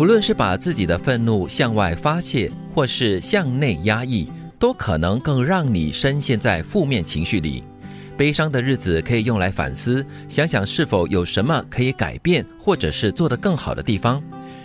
无论是把自己的愤怒向外发泄，或是向内压抑，都可能更让你深陷在负面情绪里。悲伤的日子可以用来反思，想想是否有什么可以改变，或者是做得更好的地方。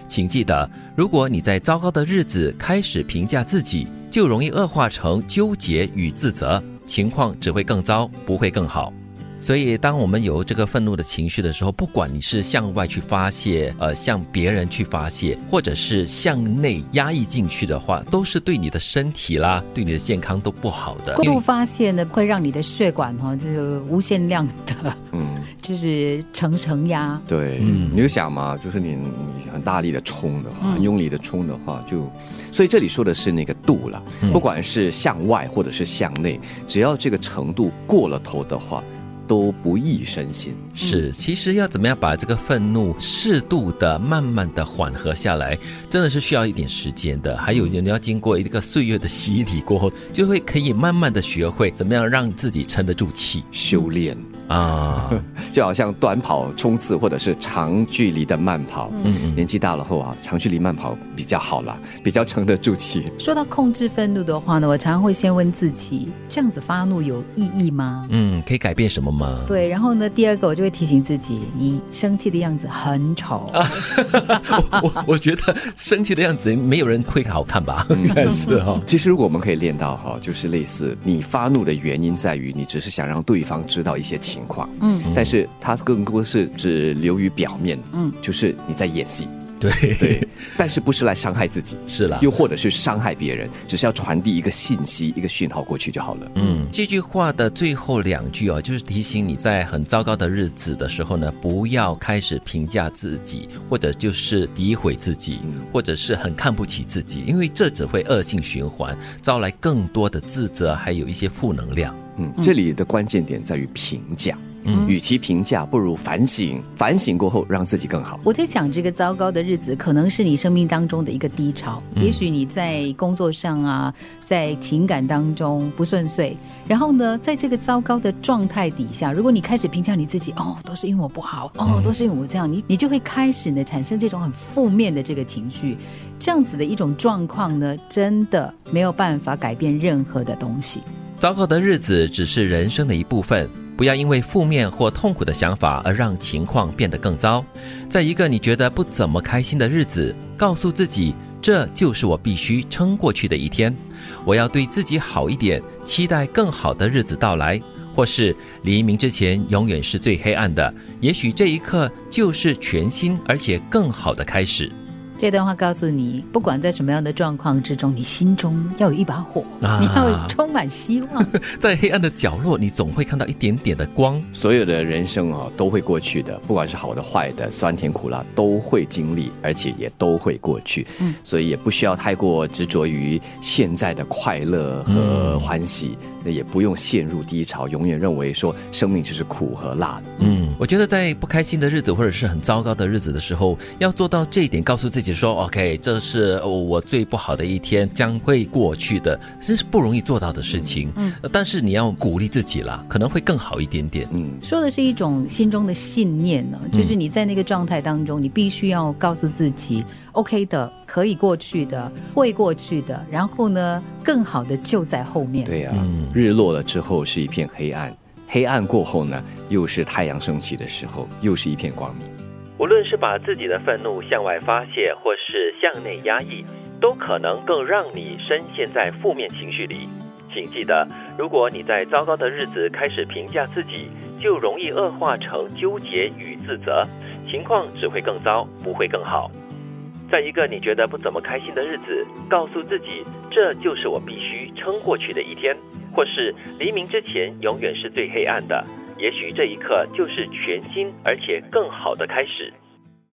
请记得，如果你在糟糕的日子开始评价自己，就容易恶化成纠结与自责，情况只会更糟，不会更好。所以，当我们有这个愤怒的情绪的时候，不管你是向外去发泄，呃，向别人去发泄，或者是向内压抑进去的话，都是对你的身体啦，对你的健康都不好的。过度发泄呢，会让你的血管哈，就是无限量的，嗯，就是层层压。对，嗯，你就想嘛，就是你你很大力的冲的话，很用力的冲的话，就，所以这里说的是那个度了，不管是向外或者是向内，只要这个程度过了头的话。都不易身心。是，其实要怎么样把这个愤怒适度的、慢慢的缓和下来，真的是需要一点时间的。还有，你要经过一个岁月的洗礼过后，就会可以慢慢的学会怎么样让自己撑得住气，修炼。啊，就好像短跑冲刺或者是长距离的慢跑，嗯嗯，年纪大了后啊，长距离慢跑比较好了，比较撑得住气。说到控制愤怒的话呢，我常常会先问自己：这样子发怒有意义吗？嗯，可以改变什么吗？对，然后呢，第二个我就会提醒自己：你生气的样子很丑。我我觉得生气的样子没有人会好看吧？应该是哈。其实如果我们可以练到哈，就是类似你发怒的原因在于你只是想让对方知道一些情。情况，嗯，但是它更多是只流于表面，嗯，就是你在演戏，对对，但是不是来伤害自己，是了，又或者是伤害别人，只是要传递一个信息、一个讯号过去就好了。嗯，这句话的最后两句哦，就是提醒你在很糟糕的日子的时候呢，不要开始评价自己，或者就是诋毁自己，或者是很看不起自己，因为这只会恶性循环，招来更多的自责，还有一些负能量。嗯，这里的关键点在于评价。嗯，与其评价，不如反省。反省过后，让自己更好。我在想，这个糟糕的日子可能是你生命当中的一个低潮。也许你在工作上啊，在情感当中不顺遂。然后呢，在这个糟糕的状态底下，如果你开始评价你自己，哦，都是因为我不好，哦，都是因为我这样，你你就会开始呢产生这种很负面的这个情绪。这样子的一种状况呢，真的没有办法改变任何的东西。糟糕的日子只是人生的一部分，不要因为负面或痛苦的想法而让情况变得更糟。在一个你觉得不怎么开心的日子，告诉自己，这就是我必须撑过去的一天。我要对自己好一点，期待更好的日子到来。或是黎明之前永远是最黑暗的，也许这一刻就是全新而且更好的开始。这段话告诉你，不管在什么样的状况之中，你心中要有一把火，你要充满希望。在黑暗的角落，你总会看到一点点的光。所有的人生啊，都会过去的，不管是好的坏的，酸甜苦辣都会经历，而且也都会过去。嗯，所以也不需要太过执着于现在的快乐和欢喜，那也不用陷入低潮，永远认为说生命就是苦和辣的。嗯，我觉得在不开心的日子或者是很糟糕的日子的时候，要做到这一点，告诉自己。说 OK，这是我最不好的一天，将会过去的，这是不容易做到的事情。嗯，但是你要鼓励自己了，可能会更好一点点。嗯，说的是一种心中的信念呢，就是你在那个状态当中，你必须要告诉自己 OK 的，可以过去的，会过去的。然后呢，更好的就在后面。对呀，日落了之后是一片黑暗，黑暗过后呢，又是太阳升起的时候，又是一片光明。无论是把自己的愤怒向外发泄，或是向内压抑，都可能更让你深陷在负面情绪里。请记得，如果你在糟糕的日子开始评价自己，就容易恶化成纠结与自责，情况只会更糟，不会更好。在一个你觉得不怎么开心的日子，告诉自己，这就是我必须撑过去的一天，或是黎明之前永远是最黑暗的。也许这一刻就是全新而且更好的开始。